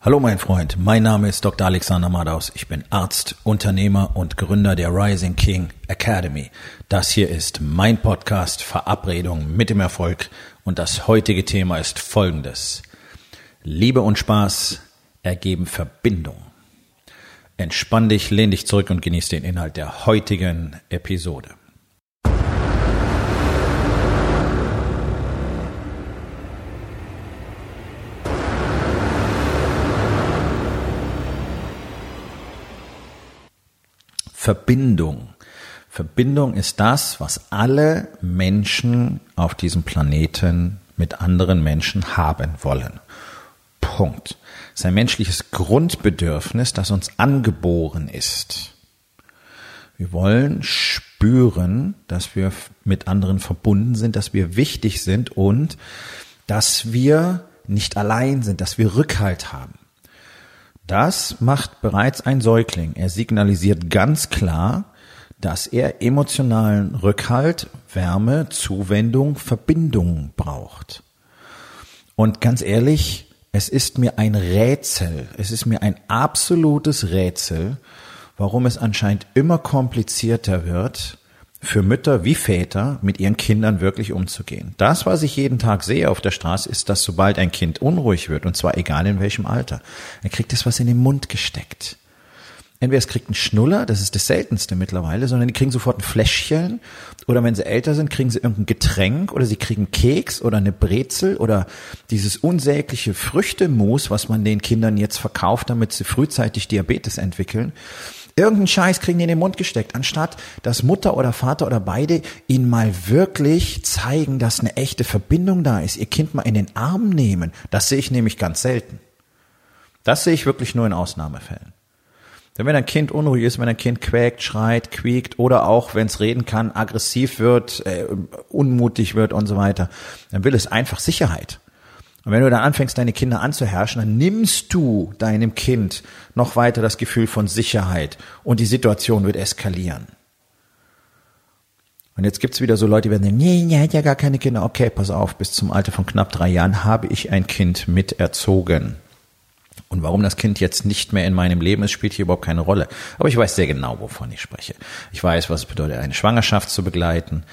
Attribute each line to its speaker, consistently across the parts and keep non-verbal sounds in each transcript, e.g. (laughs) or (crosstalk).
Speaker 1: Hallo mein Freund, mein Name ist Dr. Alexander Madaus. Ich bin Arzt, Unternehmer und Gründer der Rising King Academy. Das hier ist mein Podcast Verabredung mit dem Erfolg und das heutige Thema ist folgendes. Liebe und Spaß ergeben Verbindung. Entspann dich, lehn dich zurück und genieß den Inhalt der heutigen Episode. Verbindung. Verbindung ist das, was alle Menschen auf diesem Planeten mit anderen Menschen haben wollen. Punkt. Es ist ein menschliches Grundbedürfnis, das uns angeboren ist. Wir wollen spüren, dass wir mit anderen verbunden sind, dass wir wichtig sind und dass wir nicht allein sind, dass wir Rückhalt haben. Das macht bereits ein Säugling. Er signalisiert ganz klar, dass er emotionalen Rückhalt, Wärme, Zuwendung, Verbindung braucht. Und ganz ehrlich, es ist mir ein Rätsel, es ist mir ein absolutes Rätsel, warum es anscheinend immer komplizierter wird, für Mütter wie Väter mit ihren Kindern wirklich umzugehen. Das, was ich jeden Tag sehe auf der Straße, ist, dass sobald ein Kind unruhig wird, und zwar egal in welchem Alter, dann kriegt es was in den Mund gesteckt. Entweder es kriegt einen Schnuller, das ist das seltenste mittlerweile, sondern die kriegen sofort ein Fläschchen oder wenn sie älter sind, kriegen sie irgendein Getränk oder sie kriegen Keks oder eine Brezel oder dieses unsägliche Früchtemus, was man den Kindern jetzt verkauft, damit sie frühzeitig Diabetes entwickeln. Irgendeinen Scheiß kriegen die in den Mund gesteckt, anstatt dass Mutter oder Vater oder beide ihnen mal wirklich zeigen, dass eine echte Verbindung da ist, ihr Kind mal in den Arm nehmen. Das sehe ich nämlich ganz selten. Das sehe ich wirklich nur in Ausnahmefällen. Denn wenn ein Kind unruhig ist, wenn ein Kind quäkt, schreit, quiekt oder auch, wenn es reden kann, aggressiv wird, äh, unmutig wird und so weiter, dann will es einfach Sicherheit. Und wenn du dann anfängst, deine Kinder anzuherrschen, dann nimmst du deinem Kind noch weiter das Gefühl von Sicherheit und die Situation wird eskalieren. Und jetzt gibt's wieder so Leute, die werden sagen, nee, nee, hat ja gar keine Kinder. Okay, pass auf, bis zum Alter von knapp drei Jahren habe ich ein Kind mit erzogen. Und warum das Kind jetzt nicht mehr in meinem Leben ist, spielt hier überhaupt keine Rolle. Aber ich weiß sehr genau, wovon ich spreche. Ich weiß, was es bedeutet, eine Schwangerschaft zu begleiten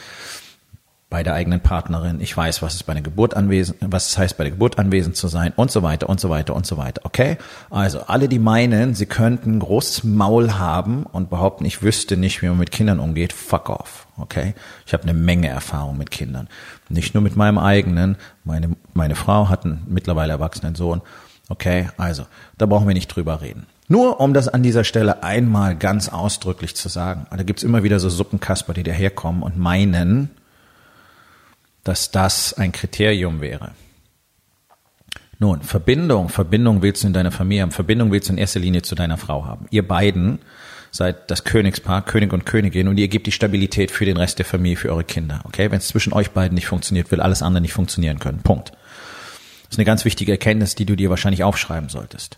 Speaker 1: bei der eigenen Partnerin. Ich weiß, was es bei der Geburt anwesend, was es heißt, bei der Geburt anwesend zu sein und so weiter und so weiter und so weiter. Okay? Also alle, die meinen, sie könnten großes Maul haben und behaupten, ich wüsste nicht, wie man mit Kindern umgeht, fuck off. Okay? Ich habe eine Menge Erfahrung mit Kindern. Nicht nur mit meinem eigenen. Meine, meine Frau hat einen mittlerweile erwachsenen Sohn. Okay? Also, da brauchen wir nicht drüber reden. Nur um das an dieser Stelle einmal ganz ausdrücklich zu sagen. Da gibt's immer wieder so Suppenkasper, die daherkommen und meinen, dass das ein Kriterium wäre. Nun, Verbindung, Verbindung willst du in deiner Familie haben, Verbindung willst du in erster Linie zu deiner Frau haben. Ihr beiden seid das Königspaar, König und Königin und ihr gebt die Stabilität für den Rest der Familie, für eure Kinder. Okay, wenn es zwischen euch beiden nicht funktioniert, will alles andere nicht funktionieren können. Punkt. Das ist eine ganz wichtige Erkenntnis, die du dir wahrscheinlich aufschreiben solltest.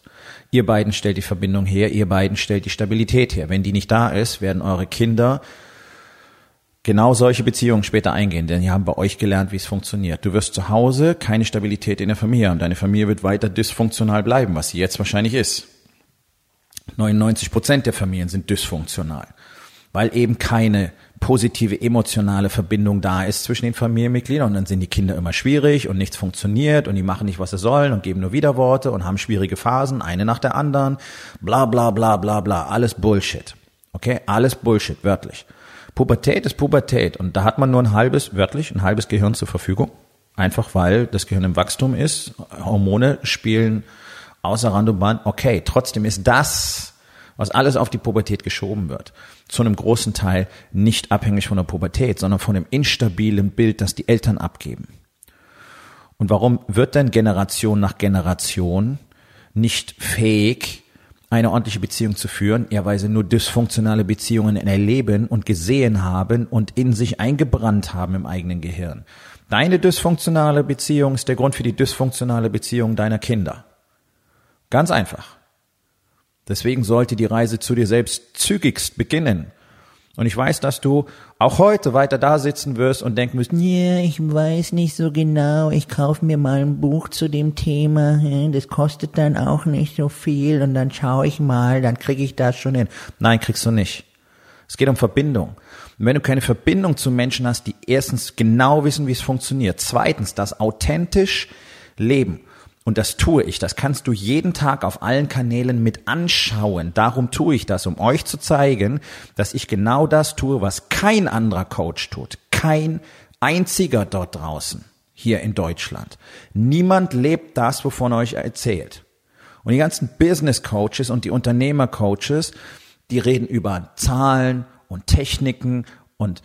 Speaker 1: Ihr beiden stellt die Verbindung her, ihr beiden stellt die Stabilität her. Wenn die nicht da ist, werden eure Kinder genau solche Beziehungen später eingehen, denn die haben bei euch gelernt, wie es funktioniert. Du wirst zu Hause keine Stabilität in der Familie haben. Deine Familie wird weiter dysfunktional bleiben, was sie jetzt wahrscheinlich ist. 99 Prozent der Familien sind dysfunktional, weil eben keine positive emotionale Verbindung da ist zwischen den Familienmitgliedern und dann sind die Kinder immer schwierig und nichts funktioniert und die machen nicht, was sie sollen und geben nur Widerworte und haben schwierige Phasen, eine nach der anderen, bla bla bla bla bla, alles Bullshit. Okay, alles Bullshit, wörtlich. Pubertät ist Pubertät und da hat man nur ein halbes, wörtlich, ein halbes Gehirn zur Verfügung. Einfach weil das Gehirn im Wachstum ist, Hormone spielen außer Rand und Band. Okay, trotzdem ist das, was alles auf die Pubertät geschoben wird, zu einem großen Teil nicht abhängig von der Pubertät, sondern von dem instabilen Bild, das die Eltern abgeben. Und warum wird denn Generation nach Generation nicht fähig, eine ordentliche Beziehung zu führen, ja, weil sie nur dysfunktionale Beziehungen erleben und gesehen haben und in sich eingebrannt haben im eigenen Gehirn. Deine dysfunktionale Beziehung ist der Grund für die dysfunktionale Beziehung deiner Kinder. Ganz einfach. Deswegen sollte die Reise zu dir selbst zügigst beginnen. Und ich weiß, dass du auch heute weiter da sitzen wirst und denken wirst,
Speaker 2: ja, ich weiß nicht so genau, ich kaufe mir mal ein Buch zu dem Thema, das kostet dann auch nicht so viel und dann schaue ich mal, dann kriege ich das schon hin.
Speaker 1: Nein, kriegst du nicht. Es geht um Verbindung. Und wenn du keine Verbindung zu Menschen hast, die erstens genau wissen, wie es funktioniert, zweitens das authentisch leben und das tue ich. Das kannst du jeden Tag auf allen Kanälen mit anschauen. Darum tue ich das, um euch zu zeigen, dass ich genau das tue, was kein anderer Coach tut. Kein einziger dort draußen, hier in Deutschland. Niemand lebt das, wovon euch erzählt. Und die ganzen Business Coaches und die Unternehmer Coaches, die reden über Zahlen und Techniken und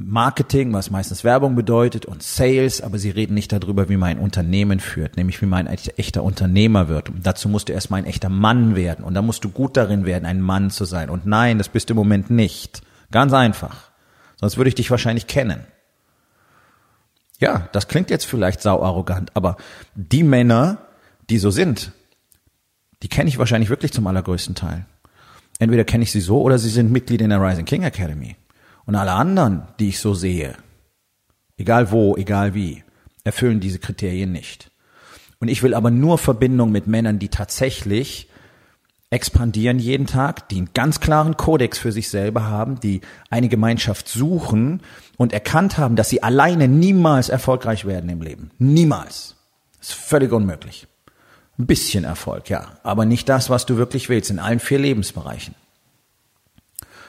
Speaker 1: Marketing, was meistens Werbung bedeutet, und Sales, aber sie reden nicht darüber, wie man ein Unternehmen führt, nämlich wie man ein echter Unternehmer wird. Und dazu musst du erstmal ein echter Mann werden und da musst du gut darin werden, ein Mann zu sein. Und nein, das bist du im Moment nicht. Ganz einfach. Sonst würde ich dich wahrscheinlich kennen. Ja, das klingt jetzt vielleicht sau arrogant, aber die Männer, die so sind, die kenne ich wahrscheinlich wirklich zum allergrößten Teil. Entweder kenne ich sie so oder sie sind Mitglied in der Rising King Academy. Und alle anderen, die ich so sehe, egal wo, egal wie, erfüllen diese Kriterien nicht. Und ich will aber nur Verbindung mit Männern, die tatsächlich expandieren jeden Tag, die einen ganz klaren Kodex für sich selber haben, die eine Gemeinschaft suchen und erkannt haben, dass sie alleine niemals erfolgreich werden im Leben. Niemals. Das ist völlig unmöglich. Ein bisschen Erfolg, ja, aber nicht das, was du wirklich willst, in allen vier Lebensbereichen.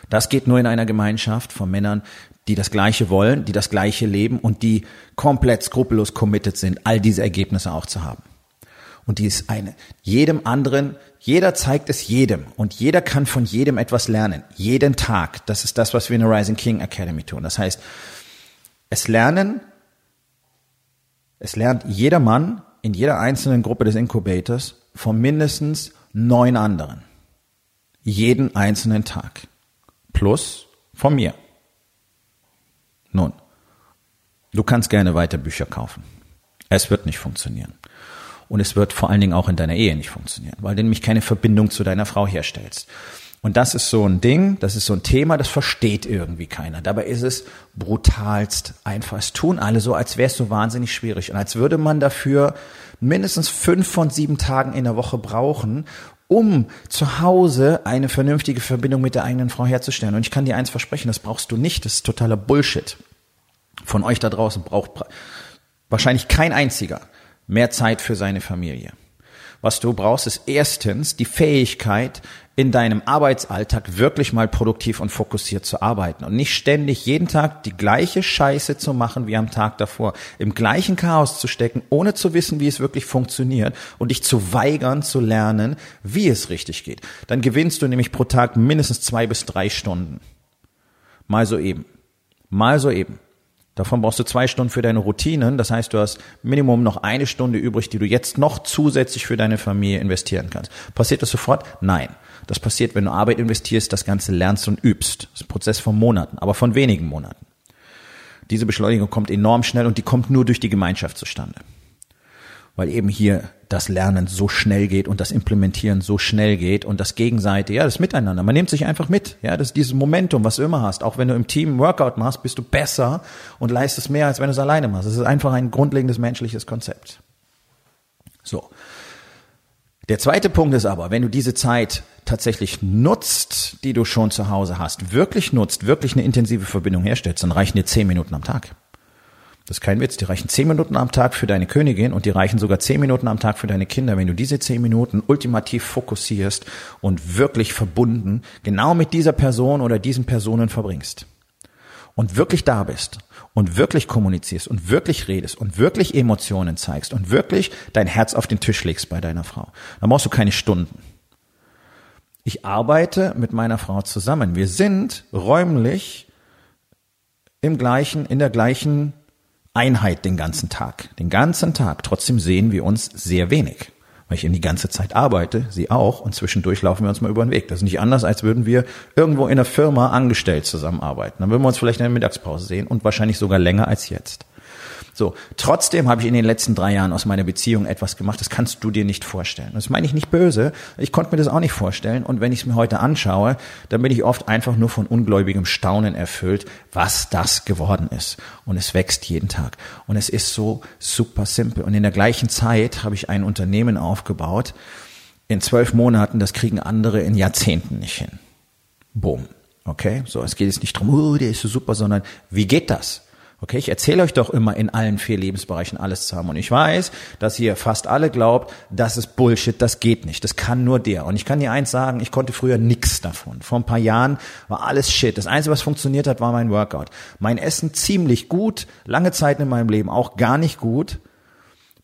Speaker 1: Das geht nur in einer Gemeinschaft von Männern, die das Gleiche wollen, die das Gleiche leben und die komplett skrupellos committed sind, all diese Ergebnisse auch zu haben. Und die ist eine, jedem anderen, jeder zeigt es jedem und jeder kann von jedem etwas lernen. Jeden Tag. Das ist das, was wir in der Rising King Academy tun. Das heißt, es lernen, es lernt jeder Mann in jeder einzelnen Gruppe des Incubators von mindestens neun anderen. Jeden einzelnen Tag plus von mir. Nun, du kannst gerne weiter Bücher kaufen. Es wird nicht funktionieren. Und es wird vor allen Dingen auch in deiner Ehe nicht funktionieren, weil du nämlich keine Verbindung zu deiner Frau herstellst. Und das ist so ein Ding, das ist so ein Thema, das versteht irgendwie keiner. Dabei ist es brutalst einfach. Es tun alle so, als wäre es so wahnsinnig schwierig und als würde man dafür mindestens fünf von sieben Tagen in der Woche brauchen, um zu Hause eine vernünftige Verbindung mit der eigenen Frau herzustellen. Und ich kann dir eins versprechen, das brauchst du nicht. Das ist totaler Bullshit. Von euch da draußen braucht wahrscheinlich kein einziger mehr Zeit für seine Familie. Was du brauchst, ist erstens die Fähigkeit, in deinem Arbeitsalltag wirklich mal produktiv und fokussiert zu arbeiten und nicht ständig jeden Tag die gleiche Scheiße zu machen wie am Tag davor, im gleichen Chaos zu stecken, ohne zu wissen, wie es wirklich funktioniert und dich zu weigern zu lernen, wie es richtig geht. Dann gewinnst du nämlich pro Tag mindestens zwei bis drei Stunden. Mal so eben. Mal so eben. Davon brauchst du zwei Stunden für deine Routinen. Das heißt, du hast Minimum noch eine Stunde übrig, die du jetzt noch zusätzlich für deine Familie investieren kannst. Passiert das sofort? Nein. Das passiert, wenn du Arbeit investierst, das Ganze lernst und übst. Das ist ein Prozess von Monaten, aber von wenigen Monaten. Diese Beschleunigung kommt enorm schnell und die kommt nur durch die Gemeinschaft zustande weil eben hier das Lernen so schnell geht und das Implementieren so schnell geht und das Gegenseitige, ja, das Miteinander. Man nimmt sich einfach mit, ja, das ist dieses Momentum, was du immer hast. Auch wenn du im Team Workout machst, bist du besser und leistest mehr, als wenn du es alleine machst. Das ist einfach ein grundlegendes menschliches Konzept. So. Der zweite Punkt ist aber, wenn du diese Zeit tatsächlich nutzt, die du schon zu Hause hast, wirklich nutzt, wirklich eine intensive Verbindung herstellst, dann reichen dir zehn Minuten am Tag. Das ist kein Witz. Die reichen zehn Minuten am Tag für deine Königin und die reichen sogar zehn Minuten am Tag für deine Kinder. Wenn du diese zehn Minuten ultimativ fokussierst und wirklich verbunden genau mit dieser Person oder diesen Personen verbringst und wirklich da bist und wirklich kommunizierst und wirklich redest und wirklich Emotionen zeigst und wirklich dein Herz auf den Tisch legst bei deiner Frau, dann brauchst du keine Stunden. Ich arbeite mit meiner Frau zusammen. Wir sind räumlich im gleichen, in der gleichen Einheit den ganzen Tag. Den ganzen Tag. Trotzdem sehen wir uns sehr wenig. Weil ich eben die ganze Zeit arbeite, sie auch, und zwischendurch laufen wir uns mal über den Weg. Das ist nicht anders, als würden wir irgendwo in einer Firma angestellt zusammenarbeiten. Dann würden wir uns vielleicht in der Mittagspause sehen und wahrscheinlich sogar länger als jetzt. So, trotzdem habe ich in den letzten drei Jahren aus meiner Beziehung etwas gemacht, das kannst du dir nicht vorstellen. Das meine ich nicht böse, ich konnte mir das auch nicht vorstellen und wenn ich es mir heute anschaue, dann bin ich oft einfach nur von ungläubigem Staunen erfüllt, was das geworden ist. Und es wächst jeden Tag. Und es ist so super simpel. Und in der gleichen Zeit habe ich ein Unternehmen aufgebaut, in zwölf Monaten, das kriegen andere in Jahrzehnten nicht hin. Boom. Okay, so, es geht jetzt nicht drum, oh, der ist so super, sondern wie geht das? Okay, ich erzähle euch doch immer in allen vier Lebensbereichen alles zu haben. Und ich weiß, dass ihr fast alle glaubt, das ist Bullshit, das geht nicht. Das kann nur der. Und ich kann dir eins sagen, ich konnte früher nix davon. Vor ein paar Jahren war alles Shit. Das Einzige, was funktioniert hat, war mein Workout. Mein Essen ziemlich gut, lange Zeit in meinem Leben auch gar nicht gut.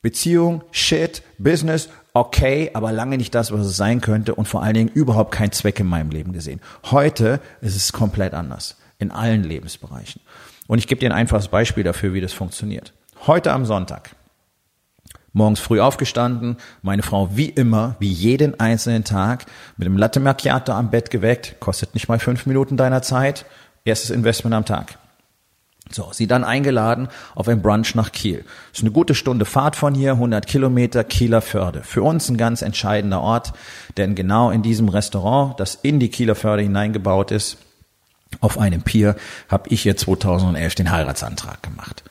Speaker 1: Beziehung, Shit, Business, okay, aber lange nicht das, was es sein könnte und vor allen Dingen überhaupt keinen Zweck in meinem Leben gesehen. Heute ist es komplett anders. In allen Lebensbereichen. Und ich gebe dir ein einfaches Beispiel dafür, wie das funktioniert. Heute am Sonntag. Morgens früh aufgestanden, meine Frau wie immer, wie jeden einzelnen Tag, mit dem Latte Macchiato am Bett geweckt, kostet nicht mal fünf Minuten deiner Zeit, erstes Investment am Tag. So, sie dann eingeladen auf ein Brunch nach Kiel. Ist eine gute Stunde Fahrt von hier, 100 Kilometer, Kieler Förde. Für uns ein ganz entscheidender Ort, denn genau in diesem Restaurant, das in die Kieler Förde hineingebaut ist, auf einem Pier, habe ich hier 2011 den Heiratsantrag gemacht.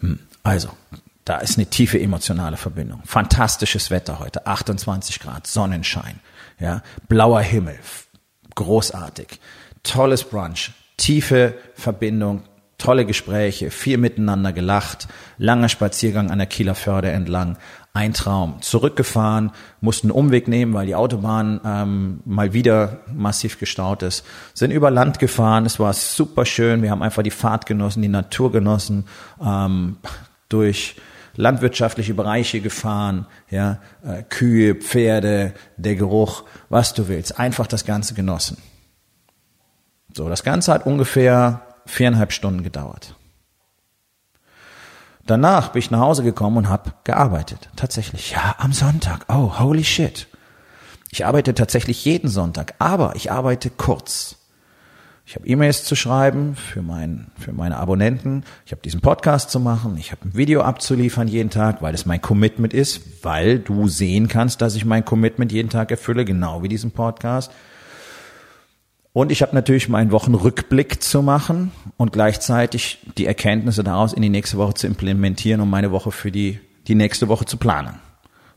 Speaker 1: Hm, also, da ist eine tiefe emotionale Verbindung. Fantastisches Wetter heute, 28 Grad, Sonnenschein, ja, blauer Himmel, großartig, tolles Brunch, tiefe Verbindung, tolle Gespräche, viel miteinander gelacht, langer Spaziergang an der Kieler Förde entlang, ein Traum. Zurückgefahren, mussten einen Umweg nehmen, weil die Autobahn ähm, mal wieder massiv gestaut ist. Sind über Land gefahren, es war super schön. Wir haben einfach die Fahrt genossen, die Natur genossen, ähm, durch landwirtschaftliche Bereiche gefahren, ja, äh, Kühe, Pferde, der Geruch, was du willst. Einfach das Ganze genossen. So, das Ganze hat ungefähr viereinhalb Stunden gedauert. Danach bin ich nach Hause gekommen und habe gearbeitet. Tatsächlich, ja, am Sonntag. Oh, holy shit. Ich arbeite tatsächlich jeden Sonntag, aber ich arbeite kurz. Ich habe E-Mails zu schreiben für, mein, für meine Abonnenten. Ich habe diesen Podcast zu machen. Ich habe ein Video abzuliefern jeden Tag, weil es mein Commitment ist, weil du sehen kannst, dass ich mein Commitment jeden Tag erfülle, genau wie diesen Podcast. Und ich habe natürlich meinen Wochenrückblick zu machen und gleichzeitig die Erkenntnisse daraus in die nächste Woche zu implementieren, um meine Woche für die, die nächste Woche zu planen.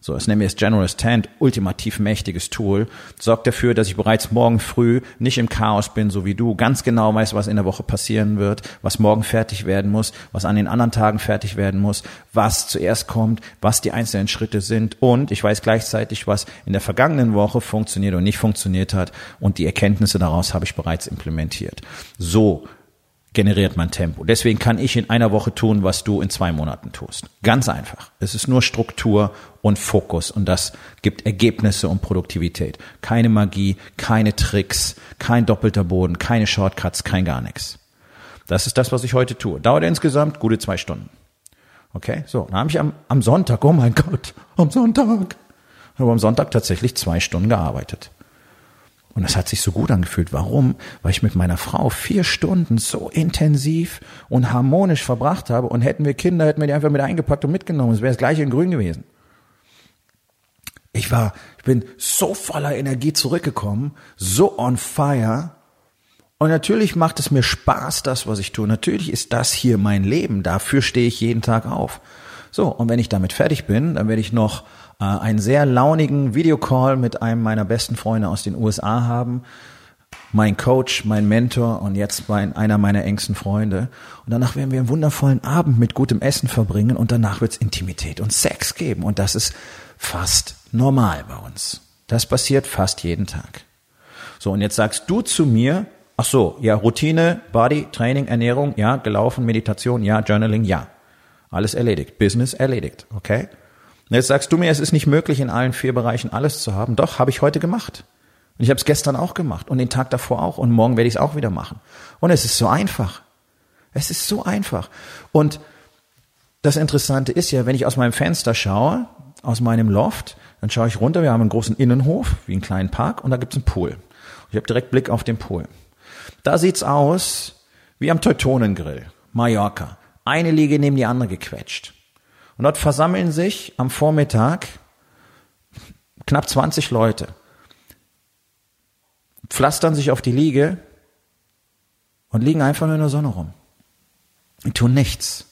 Speaker 1: So, es nennen wir das Generous Tent, ultimativ mächtiges Tool, sorgt dafür, dass ich bereits morgen früh nicht im Chaos bin, so wie du, ganz genau weiß, was in der Woche passieren wird, was morgen fertig werden muss, was an den anderen Tagen fertig werden muss, was zuerst kommt, was die einzelnen Schritte sind und ich weiß gleichzeitig, was in der vergangenen Woche funktioniert und nicht funktioniert hat und die Erkenntnisse daraus habe ich bereits implementiert. So generiert man Tempo. Deswegen kann ich in einer Woche tun, was du in zwei Monaten tust. Ganz einfach. Es ist nur Struktur und Fokus und das gibt Ergebnisse und Produktivität. Keine Magie, keine Tricks, kein doppelter Boden, keine Shortcuts, kein gar nichts. Das ist das, was ich heute tue. Dauert insgesamt gute zwei Stunden. Okay, so, dann habe ich am, am Sonntag, oh mein Gott, am Sonntag, habe am Sonntag tatsächlich zwei Stunden gearbeitet. Und das hat sich so gut angefühlt. Warum? Weil ich mit meiner Frau vier Stunden so intensiv und harmonisch verbracht habe. Und hätten wir Kinder, hätten wir die einfach mit eingepackt und mitgenommen. Es wäre das gleiche in Grün gewesen. Ich war, ich bin so voller Energie zurückgekommen, so on fire. Und natürlich macht es mir Spaß, das, was ich tue. Natürlich ist das hier mein Leben. Dafür stehe ich jeden Tag auf. So, und wenn ich damit fertig bin, dann werde ich noch äh, einen sehr launigen Videocall mit einem meiner besten Freunde aus den USA haben. Mein Coach, mein Mentor und jetzt mein, einer meiner engsten Freunde. Und danach werden wir einen wundervollen Abend mit gutem Essen verbringen und danach wird es Intimität und Sex geben. Und das ist fast normal bei uns. Das passiert fast jeden Tag. So, und jetzt sagst du zu mir, ach so, ja, Routine, Body, Training, Ernährung, ja, gelaufen, Meditation, ja, Journaling, ja. Alles erledigt. Business erledigt, okay? Und jetzt sagst du mir, es ist nicht möglich, in allen vier Bereichen alles zu haben. Doch, habe ich heute gemacht. Und ich habe es gestern auch gemacht und den Tag davor auch und morgen werde ich es auch wieder machen. Und es ist so einfach. Es ist so einfach. Und das Interessante ist ja, wenn ich aus meinem Fenster schaue, aus meinem Loft, dann schaue ich runter, wir haben einen großen Innenhof, wie einen kleinen Park, und da gibt's einen Pool. Ich habe direkt Blick auf den Pool. Da sieht's aus wie am Teutonengrill, Mallorca. Eine Liege neben die andere gequetscht. Und dort versammeln sich am Vormittag knapp 20 Leute, pflastern sich auf die Liege und liegen einfach nur in der Sonne rum. Die tun nichts.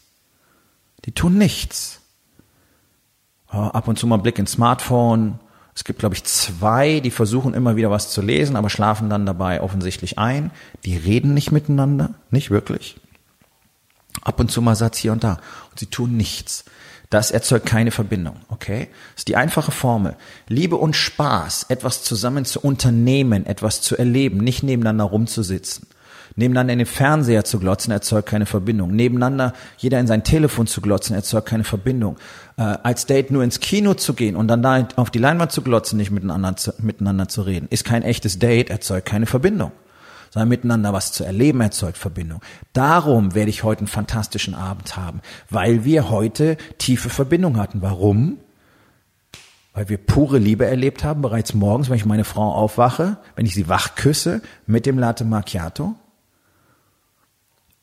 Speaker 1: Die tun nichts. ab und zu mal Blick ins Smartphone. Es gibt, glaube ich, zwei, die versuchen immer wieder was zu lesen, aber schlafen dann dabei offensichtlich ein. Die reden nicht miteinander, nicht wirklich. Ab und zu mal Satz hier und da. Und sie tun nichts. Das erzeugt keine Verbindung, okay? Das ist die einfache Formel. Liebe und Spaß, etwas zusammen zu unternehmen, etwas zu erleben, nicht nebeneinander rumzusitzen. Nebeneinander in den Fernseher zu glotzen, erzeugt keine Verbindung. Nebeneinander jeder in sein Telefon zu glotzen, erzeugt keine Verbindung. Äh, als Date nur ins Kino zu gehen und dann da auf die Leinwand zu glotzen, nicht miteinander zu, miteinander zu reden, ist kein echtes Date, erzeugt keine Verbindung sondern miteinander was zu erleben erzeugt Verbindung. Darum werde ich heute einen fantastischen Abend haben, weil wir heute tiefe Verbindung hatten. Warum? Weil wir pure Liebe erlebt haben, bereits morgens, wenn ich meine Frau aufwache, wenn ich sie wach küsse mit dem Latte Macchiato.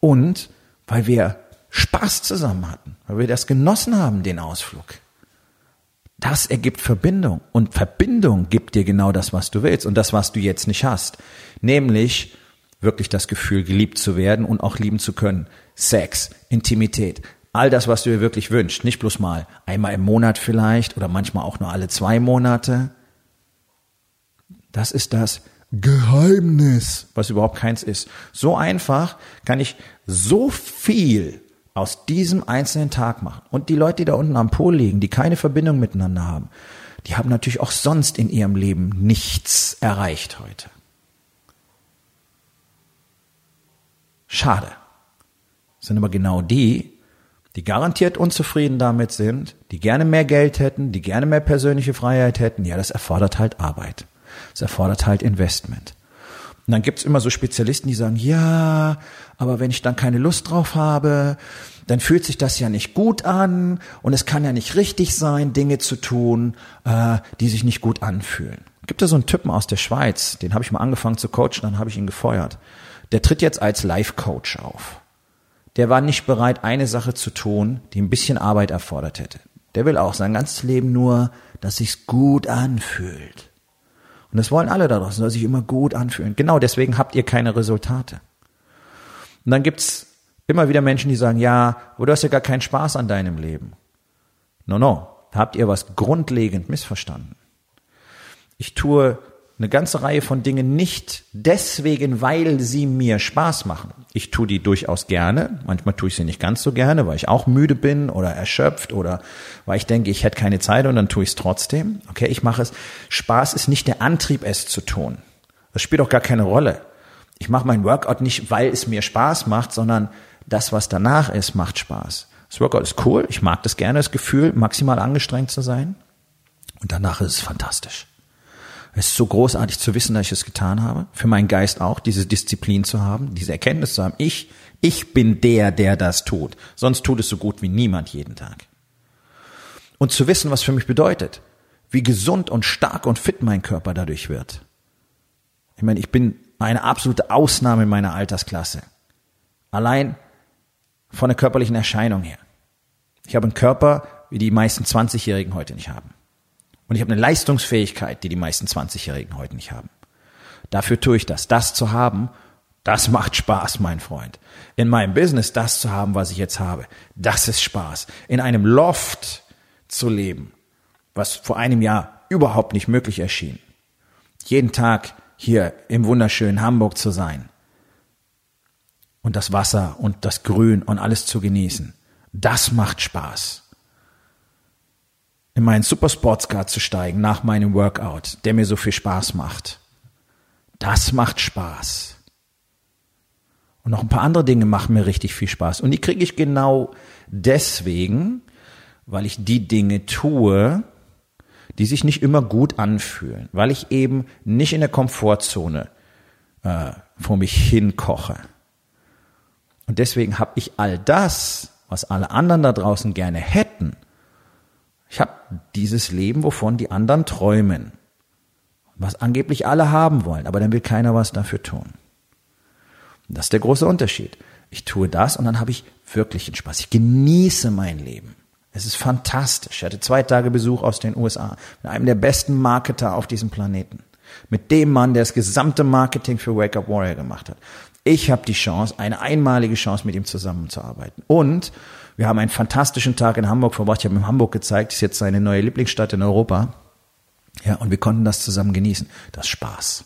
Speaker 1: Und weil wir Spaß zusammen hatten, weil wir das genossen haben, den Ausflug. Das ergibt Verbindung. Und Verbindung gibt dir genau das, was du willst und das, was du jetzt nicht hast. Nämlich wirklich das Gefühl, geliebt zu werden und auch lieben zu können. Sex, Intimität, all das, was du dir wirklich wünschst. Nicht bloß mal einmal im Monat vielleicht oder manchmal auch nur alle zwei Monate. Das ist das Geheimnis, was überhaupt keins ist. So einfach kann ich so viel aus diesem einzelnen Tag machen. Und die Leute, die da unten am Pol liegen, die keine Verbindung miteinander haben, die haben natürlich auch sonst in ihrem Leben nichts erreicht heute. Schade. Das sind aber genau die, die garantiert unzufrieden damit sind, die gerne mehr Geld hätten, die gerne mehr persönliche Freiheit hätten. Ja, das erfordert halt Arbeit. Das erfordert halt Investment. Und dann gibt's immer so Spezialisten, die sagen, ja, aber wenn ich dann keine Lust drauf habe, dann fühlt sich das ja nicht gut an und es kann ja nicht richtig sein, Dinge zu tun, äh, die sich nicht gut anfühlen. Gibt da so einen Typen aus der Schweiz, den habe ich mal angefangen zu coachen, dann habe ich ihn gefeuert. Der tritt jetzt als Life-Coach auf. Der war nicht bereit, eine Sache zu tun, die ein bisschen Arbeit erfordert hätte. Der will auch sein ganzes Leben nur, dass sich's gut anfühlt. Und das wollen alle da draußen, soll sich immer gut anfühlen. Genau deswegen habt ihr keine Resultate. Und dann gibt's immer wieder Menschen, die sagen, ja, aber du hast ja gar keinen Spaß an deinem Leben. No, no, da habt ihr was grundlegend missverstanden. Ich tue eine ganze Reihe von Dingen nicht deswegen, weil sie mir Spaß machen. Ich tue die durchaus gerne. Manchmal tue ich sie nicht ganz so gerne, weil ich auch müde bin oder erschöpft oder weil ich denke, ich hätte keine Zeit und dann tue ich es trotzdem. Okay, ich mache es. Spaß ist nicht der Antrieb, es zu tun. Das spielt auch gar keine Rolle. Ich mache mein Workout nicht, weil es mir Spaß macht, sondern das, was danach ist, macht Spaß. Das Workout ist cool. Ich mag das gerne, das Gefühl, maximal angestrengt zu sein. Und danach ist es fantastisch. Es ist so großartig zu wissen, dass ich es getan habe. Für meinen Geist auch, diese Disziplin zu haben, diese Erkenntnis zu haben. Ich, ich bin der, der das tut. Sonst tut es so gut wie niemand jeden Tag. Und zu wissen, was für mich bedeutet. Wie gesund und stark und fit mein Körper dadurch wird. Ich meine, ich bin eine absolute Ausnahme in meiner Altersklasse. Allein von der körperlichen Erscheinung her. Ich habe einen Körper, wie die meisten 20-Jährigen heute nicht haben. Und ich habe eine Leistungsfähigkeit, die die meisten 20-Jährigen heute nicht haben. Dafür tue ich das. Das zu haben, das macht Spaß, mein Freund. In meinem Business das zu haben, was ich jetzt habe, das ist Spaß. In einem Loft zu leben, was vor einem Jahr überhaupt nicht möglich erschien. Jeden Tag hier im wunderschönen Hamburg zu sein. Und das Wasser und das Grün und alles zu genießen. Das macht Spaß in meinen Super Sportscar zu steigen nach meinem Workout, der mir so viel Spaß macht. Das macht Spaß. Und noch ein paar andere Dinge machen mir richtig viel Spaß. Und die kriege ich genau deswegen, weil ich die Dinge tue, die sich nicht immer gut anfühlen, weil ich eben nicht in der Komfortzone äh, vor mich hinkoche. Und deswegen habe ich all das, was alle anderen da draußen gerne hätten, ich habe dieses Leben, wovon die anderen träumen, was angeblich alle haben wollen, aber dann will keiner was dafür tun. Das ist der große Unterschied. Ich tue das und dann habe ich wirklichen Spaß. Ich genieße mein Leben. Es ist fantastisch. Ich hatte zwei Tage Besuch aus den USA mit einem der besten Marketer auf diesem Planeten. Mit dem Mann, der das gesamte Marketing für Wake Up Warrior gemacht hat. Ich habe die Chance, eine einmalige Chance, mit ihm zusammenzuarbeiten. Und wir haben einen fantastischen Tag in Hamburg verbracht. Ich habe ihm Hamburg gezeigt. Ist jetzt seine neue Lieblingsstadt in Europa. Ja, und wir konnten das zusammen genießen. Das ist Spaß.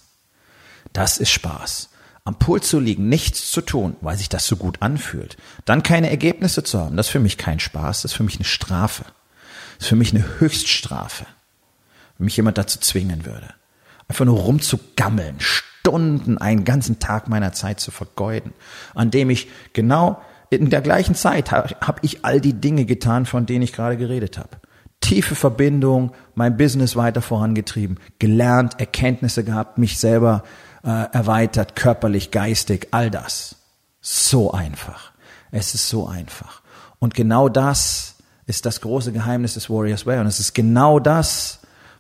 Speaker 1: Das ist Spaß. Am Pool zu liegen, nichts zu tun, weil sich das so gut anfühlt. Dann keine Ergebnisse zu haben, das ist für mich kein Spaß, das ist für mich eine Strafe. Das ist für mich eine Höchststrafe. Wenn mich jemand dazu zwingen würde. Einfach nur rumzugammeln, Stunden, einen ganzen Tag meiner Zeit zu vergeuden, an dem ich genau in der gleichen Zeit habe hab ich all die Dinge getan, von denen ich gerade geredet habe. Tiefe Verbindung, mein Business weiter vorangetrieben, gelernt, Erkenntnisse gehabt, mich selber äh, erweitert, körperlich, geistig, all das. So einfach. Es ist so einfach. Und genau das ist das große Geheimnis des Warriors Way. Und es ist genau das,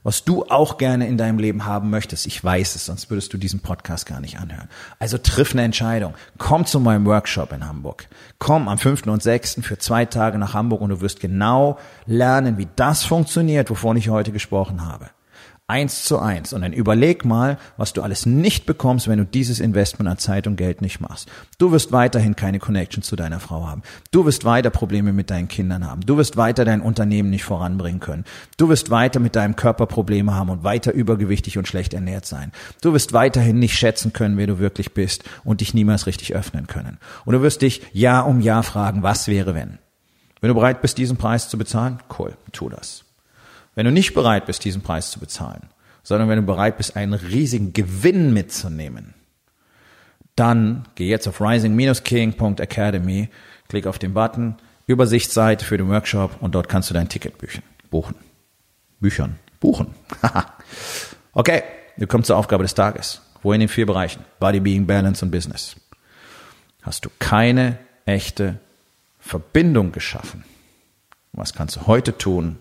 Speaker 1: was du auch gerne in deinem Leben haben möchtest. Ich weiß es, sonst würdest du diesen Podcast gar nicht anhören. Also triff eine Entscheidung. Komm zu meinem Workshop in Hamburg. Komm am 5. und 6. für zwei Tage nach Hamburg und du wirst genau lernen, wie das funktioniert, wovon ich heute gesprochen habe eins zu eins. Und dann überleg mal, was du alles nicht bekommst, wenn du dieses Investment an Zeit und Geld nicht machst. Du wirst weiterhin keine Connection zu deiner Frau haben. Du wirst weiter Probleme mit deinen Kindern haben. Du wirst weiter dein Unternehmen nicht voranbringen können. Du wirst weiter mit deinem Körper Probleme haben und weiter übergewichtig und schlecht ernährt sein. Du wirst weiterhin nicht schätzen können, wer du wirklich bist und dich niemals richtig öffnen können. Und du wirst dich Jahr um Jahr fragen, was wäre wenn? Wenn du bereit bist, diesen Preis zu bezahlen, cool, tu das. Wenn du nicht bereit bist, diesen Preis zu bezahlen, sondern wenn du bereit bist, einen riesigen Gewinn mitzunehmen, dann geh jetzt auf rising-king.academy, klick auf den Button, Übersichtsseite für den Workshop und dort kannst du dein Ticket büchen, buchen. Büchern. Buchen. (laughs) okay, wir kommen zur Aufgabe des Tages. Wo in den vier Bereichen? Body, Being, Balance und Business. Hast du keine echte Verbindung geschaffen. Was kannst du heute tun,